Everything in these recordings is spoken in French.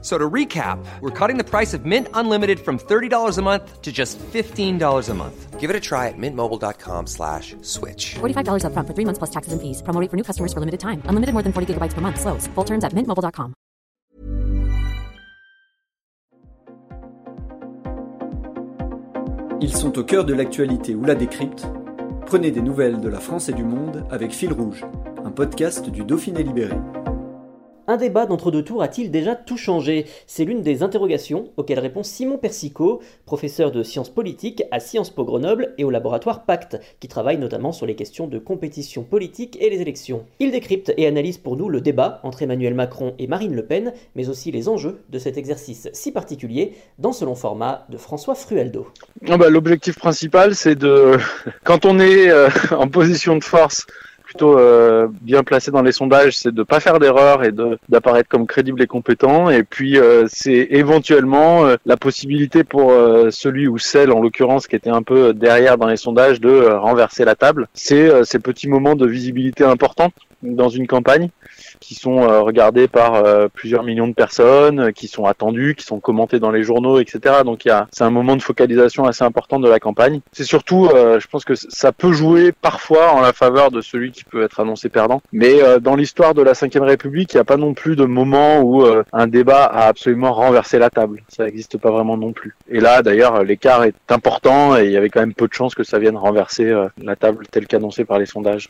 So to recap, we're cutting the price of Mint Unlimited from $30 a month to just $15 a month. Give it a try at mintmobile.com slash switch. $45 upfront for three months plus taxes and fees. Promo rate for new customers for limited time. Unlimited more than 40 gigabytes per month. Slows. Full terms at mintmobile.com. Ils sont au cœur de l'actualité ou la décrypte. Prenez des nouvelles de la France et du monde avec Fil Rouge, un podcast du Dauphiné Libéré. Un débat d'entre-deux tours a-t-il déjà tout changé? C'est l'une des interrogations auxquelles répond Simon Persico, professeur de sciences politiques à Sciences Po Grenoble et au laboratoire Pacte, qui travaille notamment sur les questions de compétition politique et les élections. Il décrypte et analyse pour nous le débat entre Emmanuel Macron et Marine Le Pen, mais aussi les enjeux de cet exercice si particulier dans ce long format de François Frualdo. Ah bah, L'objectif principal, c'est de, quand on est euh, en position de force, plutôt euh, bien placé dans les sondages, c'est de pas faire d'erreur et d'apparaître comme crédible et compétent. Et puis euh, c'est éventuellement euh, la possibilité pour celui ou celle, en l'occurrence, qui était un peu derrière dans les sondages, de renverser la table. C'est ces petits moments de visibilité importants dans une campagne qui sont euh, regardés par euh, plusieurs millions de personnes, euh, qui sont attendus, qui sont commentés dans les journaux, etc. Donc il y a, c'est un moment de focalisation assez important de la campagne. C'est surtout, je pense que ça peut jouer parfois en la faveur de celui qui peut être annoncé perdant. Mais dans l'histoire de la Ve République, il n'y a pas non plus de moment où un débat a absolument renversé la table. Ça n'existe pas vraiment non plus. Et là, d'ailleurs, l'écart est important et il y avait quand même peu de chances que ça vienne renverser la table telle qu'annoncée par les sondages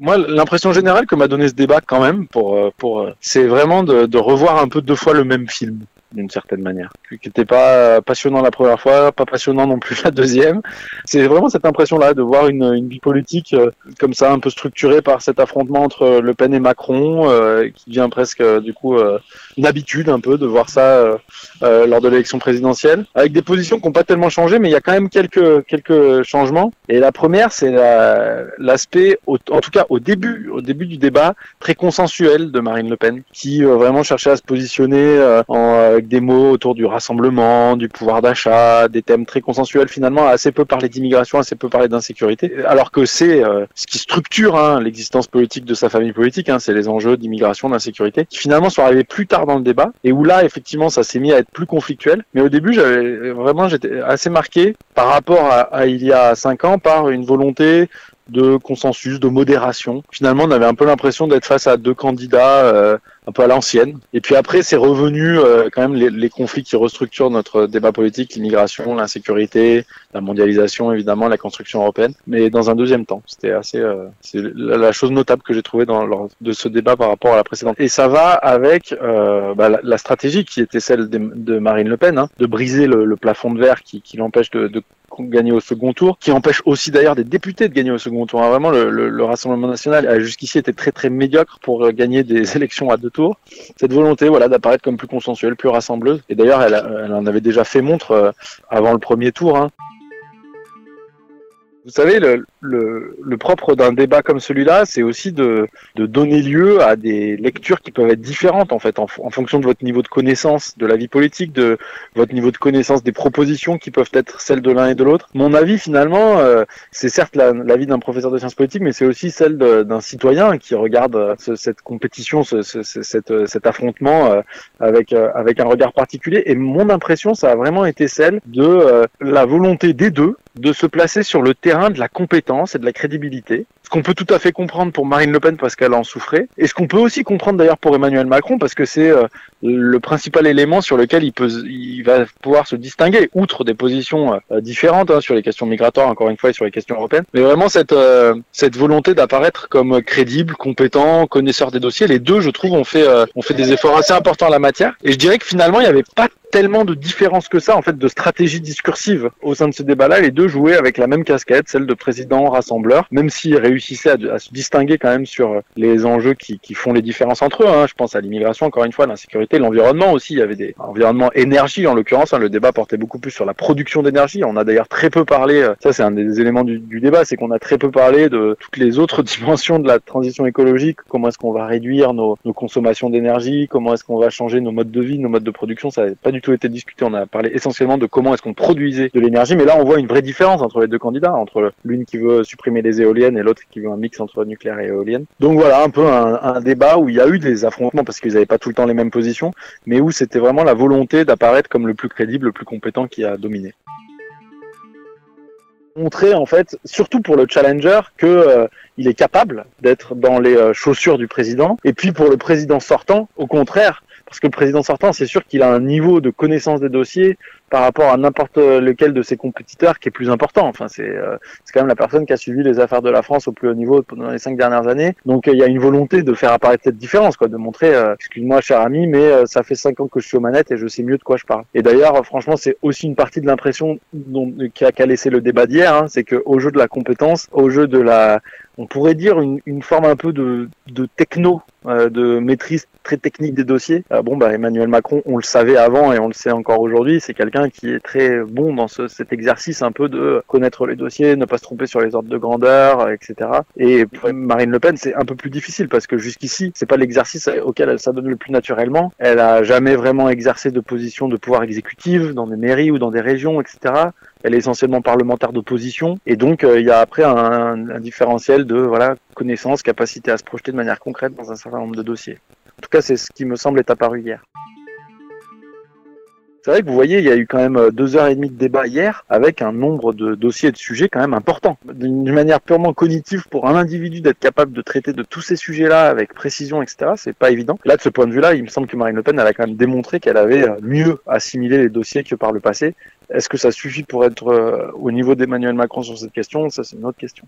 moi, l'impression générale que m'a donné ce débat quand même, pour, euh, pour, euh, c'est vraiment de, de, revoir un peu deux fois le même film d'une certaine manière. Qui n'était pas passionnant la première fois, pas passionnant non plus la deuxième. C'est vraiment cette impression-là de voir une, une vie politique euh, comme ça, un peu structurée par cet affrontement entre Le Pen et Macron, euh, qui devient presque euh, du coup une habitude un peu de voir ça lors de l'élection présidentielle, avec des positions qui n'ont pas tellement changé, mais il y a quand même quelques quelques changements. Et la première, c'est l'aspect, en tout cas au début, au début du débat, très consensuel de Marine Le Pen, qui vraiment cherchait à se positionner en avec des mots autour du rassemblement, du pouvoir d'achat, des thèmes très consensuels finalement, assez peu parlé d'immigration, assez peu parlé d'insécurité, alors que c'est euh, ce qui structure hein, l'existence politique de sa famille politique, hein, c'est les enjeux d'immigration, d'insécurité, qui finalement sont arrivés plus tard dans le débat, et où là effectivement ça s'est mis à être plus conflictuel, mais au début j'avais vraiment j'étais assez marqué par rapport à il y a cinq ans par une volonté de consensus, de modération. Finalement, on avait un peu l'impression d'être face à deux candidats euh, un peu à l'ancienne. Et puis après, c'est revenu euh, quand même les, les, conflits qui restructurent notre débat politique, l'immigration, l'insécurité, la mondialisation, évidemment, la construction européenne. Mais dans un deuxième temps, c'était assez, euh, c'est la, chose notable que j'ai trouvée dans lors de ce débat par rapport à la précédente. Et ça va avec bah, la, la, stratégie qui était celle de, de Marine Le Pen, hein, de briser le, le, plafond de verre qui, qui l'empêche de, de gagner au second tour, qui empêche aussi d'ailleurs des députés de gagner au second tour. Hein, vraiment, le, le, le, Rassemblement national a jusqu'ici été très très médiocre pour euh, gagner des élections à deux tours. Cette volonté, d'apparaître comme plus consensuelle, plus rassembleuse. Et d'ailleurs, elle, elle, en avait déjà fait montre euh, avant le premier tour. Hein. Vous savez, le, le, le propre d'un débat comme celui-là, c'est aussi de, de, donner lieu à des lectures qui peuvent être différentes, en fait, en, en, fonction de votre niveau de connaissance de la vie politique, de votre niveau de connaissance des propositions qui peuvent être celles de l'un et de l'autre. Mon avis, finalement, euh, c'est certes l'avis d'un professeur de sciences politiques, mais c'est aussi celle d'un citoyen qui regarde euh, ce, cette compétition, ce, ce, cet, euh, cet affrontement euh, avec, euh, avec un regard particulier. Et mon impression, ça a vraiment été celle de la volonté des deux de se placer sur le terrain de la compétence et de la crédibilité. Ce qu'on peut tout à fait comprendre pour Marine Le Pen parce qu'elle en souffrait, et ce qu'on peut aussi comprendre d'ailleurs pour Emmanuel Macron parce que c'est euh, le principal élément sur lequel il, peut, il va pouvoir se distinguer, outre des positions euh, différentes hein, sur les questions migratoires, encore une fois, et sur les questions européennes. Mais vraiment cette, euh, cette volonté d'apparaître comme crédible, compétent, connaisseur des dossiers, les deux, je trouve, ont fait, ont fait des efforts assez importants en la matière. Et je dirais que finalement, il n'y avait pas tellement de différence que ça, en fait, de stratégie discursive au sein de ce débat-là. Les deux jouaient avec la même casquette, celle de président rassembleur, même s'ils réussissaient à, se distinguer quand même sur les enjeux qui, font les différences entre eux. Hein. Je pense à l'immigration, encore une fois, l'insécurité, l'environnement aussi. Il y avait des environnements énergie en l'occurrence. Hein. Le débat portait beaucoup plus sur la production d'énergie. On a d'ailleurs très peu parlé. Euh, ça, c'est un des éléments du, du débat, c'est qu'on a très peu parlé de toutes les autres dimensions de la transition écologique. Comment est-ce qu'on va réduire nos, nos consommations d'énergie? Comment est-ce qu'on va changer nos modes de vie, nos modes de production? Ça n'a pas du tout été discuté. On a parlé essentiellement de comment est-ce qu'on produisait de l'énergie. Mais là, on voit une vraie différence entre les deux candidats, entre l'une qui veut supprimer les éoliennes et l'autre qui veut un mix entre nucléaire et éolienne. Donc voilà, un peu un, débat où il y a eu des affrontements parce qu'ils n'avaient pas tout le temps les mêmes positions, mais où c'était vraiment la volonté d'apparaître comme le plus crédible, le plus compétent qui a dominé montrer en fait, surtout pour le challenger, que euh, il est capable d'être dans les euh, chaussures du président. Et puis pour le président sortant, au contraire, parce que le président sortant, c'est sûr qu'il a un niveau de connaissance des dossiers par rapport à n'importe lequel de ses compétiteurs qui est plus important. Enfin, c'est euh, quand même la personne qui a suivi les affaires de la France au plus haut niveau pendant les cinq dernières années. Donc il y a une volonté de faire apparaître cette différence, quoi, de montrer, euh, excuse-moi cher ami, mais euh, ça fait cinq ans que je suis aux manettes et je sais mieux de quoi je parle. Et d'ailleurs, franchement, c'est aussi une partie de l'impression qu'a qu laissé le débat d'hier, hein, c'est que au jeu de la compétence, au jeu de la on pourrait dire une, une forme un peu de, de techno, euh, de maîtrise très technique des dossiers. Euh, bon, bah, Emmanuel Macron, on le savait avant et on le sait encore aujourd'hui, c'est quelqu'un qui est très bon dans ce, cet exercice un peu de connaître les dossiers, ne pas se tromper sur les ordres de grandeur, etc. Et pour Marine Le Pen, c'est un peu plus difficile parce que jusqu'ici, c'est pas l'exercice auquel elle s'adonne le plus naturellement. Elle a jamais vraiment exercé de position de pouvoir exécutive dans des mairies ou dans des régions, etc elle est essentiellement parlementaire d'opposition et donc euh, il y a après un, différentiel de voilà connaissance, capacité à se projeter de manière concrète dans un certain nombre de dossiers. En tout cas, c'est ce qui me semble être apparu hier. C'est vrai que vous voyez, il y a eu quand même euh, deux heures et demie de débat hier avec un nombre de dossiers et de sujets quand même important. D'une manière purement cognitive, pour un individu d'être capable de traiter de tous ces sujets-là avec précision, etc., c'est pas évident. Là, de ce point de vue-là, il me semble que Marine Le Pen, elle a quand même démontré qu'elle avait euh, mieux assimilé les dossiers que par le passé. Est-ce que ça suffit pour être euh, au niveau d'Emmanuel Macron sur cette question? Ça, c'est une autre question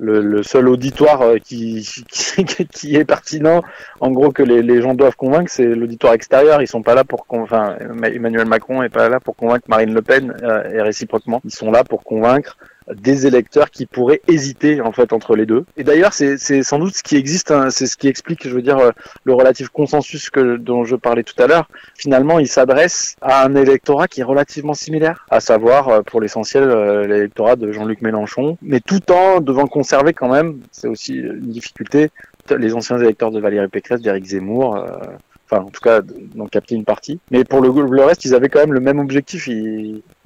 le, le, seul auditoire euh, qui, qui, qui, est pertinent, en gros que les, les gens doivent convaincre, c'est l'auditoire extérieur. Ils sont pas là pour enfin Emmanuel Macron est pas là pour convaincre Marine Le Pen euh, et réciproquement. Ils sont là pour convaincre des électeurs qui pourraient hésiter en fait entre les deux. Et d'ailleurs, c'est sans doute ce qui existe, hein, c'est ce qui explique, je veux dire, euh, le relatif consensus que dont je parlais tout à l'heure. Finalement, il s'adresse à un électorat qui est relativement similaire, à savoir euh, pour l'essentiel euh, l'électorat de Jean-Luc Mélenchon, mais tout en devant conserver quand même, c'est aussi une difficulté, les anciens électeurs de Valérie Pécresse, d'Éric Zemmour enfin en tout cas d'en capter une partie. Mais pour le, reste, ils avaient quand même le même objectif.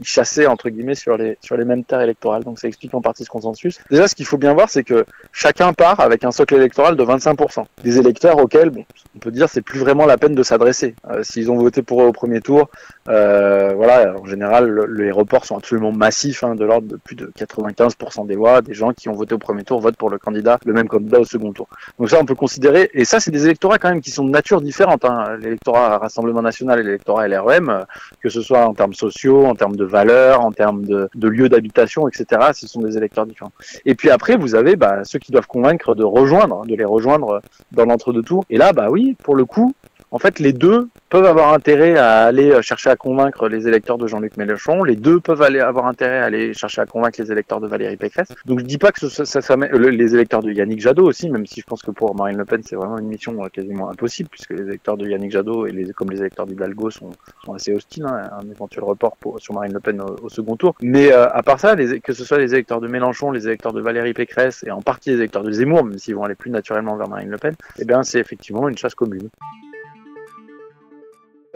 Ils, chassaient entre guillemets sur les sur les mêmes terres électorales. Donc ça explique en partie ce consensus. Déjà, ce qu'il faut bien voir, c'est que chacun part avec un socle électoral de 25%. Des électeurs auxquels, bon, on peut dire, c'est plus vraiment la peine de s'adresser. Euh, S'ils ont voté pour eux au premier tour, euh, voilà, en général, le, les reports sont absolument massifs, hein, de l'ordre de plus de 95% des voix. Des gens qui ont voté au premier tour votent pour le candidat, le même candidat au second tour. Donc ça, on peut considérer. Et ça, c'est des électorats quand même qui sont de nature différente. Hein l'électorat Rassemblement National et l'électorat LREM, euh, que ce soit en termes sociaux, en termes de valeurs, en termes de, de lieux d'habitation, etc. Ce sont des électeurs différents. Et puis après, vous avez bah, ceux qui doivent convaincre de rejoindre, de les rejoindre dans l'entre-deux tours. Et là, bah oui, pour le coup, en fait, les deux peuvent avoir intérêt à aller chercher à convaincre les électeurs de Jean-Luc Mélenchon. Les deux peuvent aller avoir intérêt à aller chercher à convaincre les électeurs de Valérie Pécresse. Donc je dis pas que ça, ça, ça les électeurs de Yannick Jadot aussi, même si je pense que pour Marine Le Pen c'est vraiment une mission quasiment impossible puisque les électeurs de Yannick Jadot et les, comme les électeurs d'Hidalgo sont, sont assez hostiles, hein, un éventuel report pour, sur Marine Le Pen au, second tour. Mais euh, à part ça, que ce soit les électeurs de Mélenchon, les électeurs de Valérie Pécresse et en partie les électeurs de Zemmour, même s'ils vont aller plus naturellement vers Marine Le Pen, eh bien c'est effectivement une chasse commune.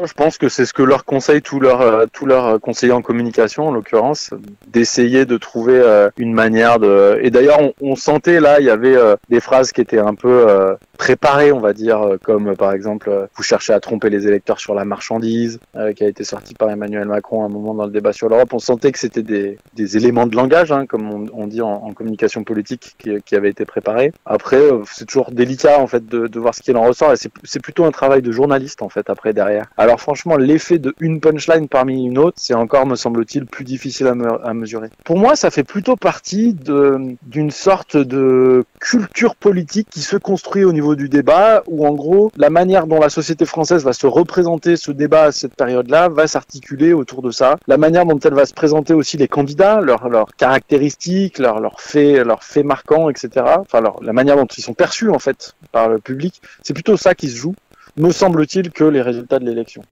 Je pense que c'est ce que leur conseille tous leurs euh, tous leurs conseillers en communication, en l'occurrence, d'essayer de trouver euh, une manière de. Et d'ailleurs, on, sentait là, il y avait euh, des phrases qui étaient un peu préparées, on va dire, comme par exemple, vous cherchez à tromper les électeurs sur la marchandise, qui a été sorti par Emmanuel Macron à un moment dans le débat sur l'Europe. On sentait que c'était des, des éléments de langage, hein, comme on, dit en, communication politique, qui, qui avaient été préparés. Après, c'est toujours délicat en fait de, de voir ce qu'il en ressort, et c'est plutôt un travail de journaliste en fait après derrière. Alors franchement, l'effet de une punchline parmi une autre, c'est encore, me semble-t-il, plus difficile à, à, mesurer. Pour moi, ça fait plutôt partie d'une sorte de culture politique qui se construit au niveau du débat, où en gros, la manière dont la société française va se représenter ce débat à cette période-là va s'articuler autour de ça. La manière dont elle va se présenter aussi les candidats, leurs caractéristiques, leurs faits, marquants, etc. Enfin, la manière dont ils sont perçus en fait par le public, c'est plutôt ça qui se joue, me semble-t-il, que les résultats de l'élection.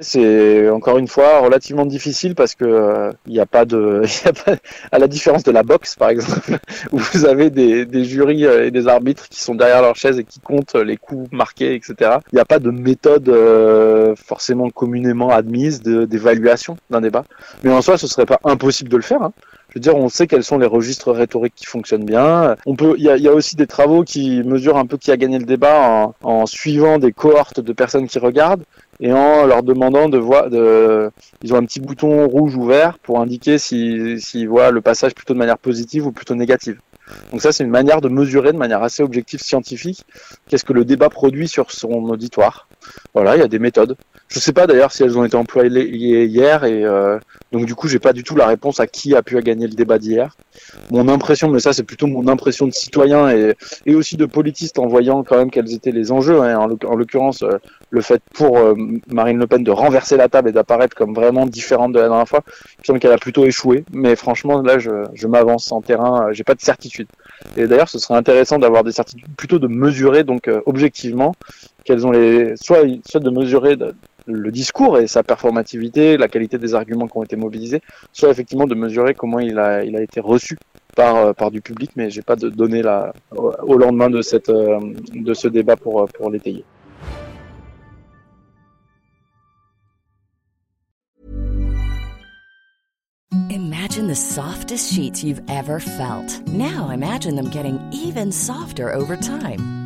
C'est encore une fois relativement difficile parce que euh, il n'y a pas de, a à la différence de la boxe par exemple, où vous avez des, des jurys euh, et des arbitres qui sont derrière leur chaise et qui comptent les coups marqués, etc. Il n'y a pas de méthode euh, forcément communément admise d'évaluation d'un débat. Mais en soi, ce serait pas impossible de le faire. Hein. Je veux dire, on sait quels sont les registres rhétoriques qui fonctionnent bien. On peut, il y a, aussi des travaux qui mesurent un peu qui a gagné le débat en suivant des cohortes de personnes qui regardent et en leur demandant de voir, de, ils ont un petit bouton rouge ou vert pour indiquer s'ils si, voient le passage plutôt de manière positive ou plutôt négative. Donc ça, c'est une manière de mesurer de manière assez objective scientifique qu'est-ce que le débat produit sur son auditoire. Voilà, il y a des méthodes. Je sais pas d'ailleurs si elles ont été employées hier et euh, donc du coup j'ai pas du tout la réponse à qui a pu gagner le débat d'hier. Mon impression, mais ça c'est plutôt mon impression de citoyen et, aussi de politiste en voyant quand même quels étaient les enjeux. Hein. En l'occurrence, euh, le fait pour euh, Marine Le Pen de renverser la table et d'apparaître comme vraiment différente de la dernière fois, il me semble qu'elle a plutôt échoué. Mais franchement là je, m'avance en terrain, j'ai pas de certitude. Et d'ailleurs ce serait intéressant d'avoir des certitudes, plutôt de mesurer donc objectivement quelles ont les soit de mesurer le discours et sa performativité, la qualité des arguments qui ont été mobilisés, soit effectivement de mesurer comment il a, il a été reçu par, euh, par du public, mais j'ai pas de données là au lendemain de, cette, euh, de ce débat pour, euh, pour l'étayer. Imagine the softest sheets you've ever felt. Now imagine them getting even softer over time.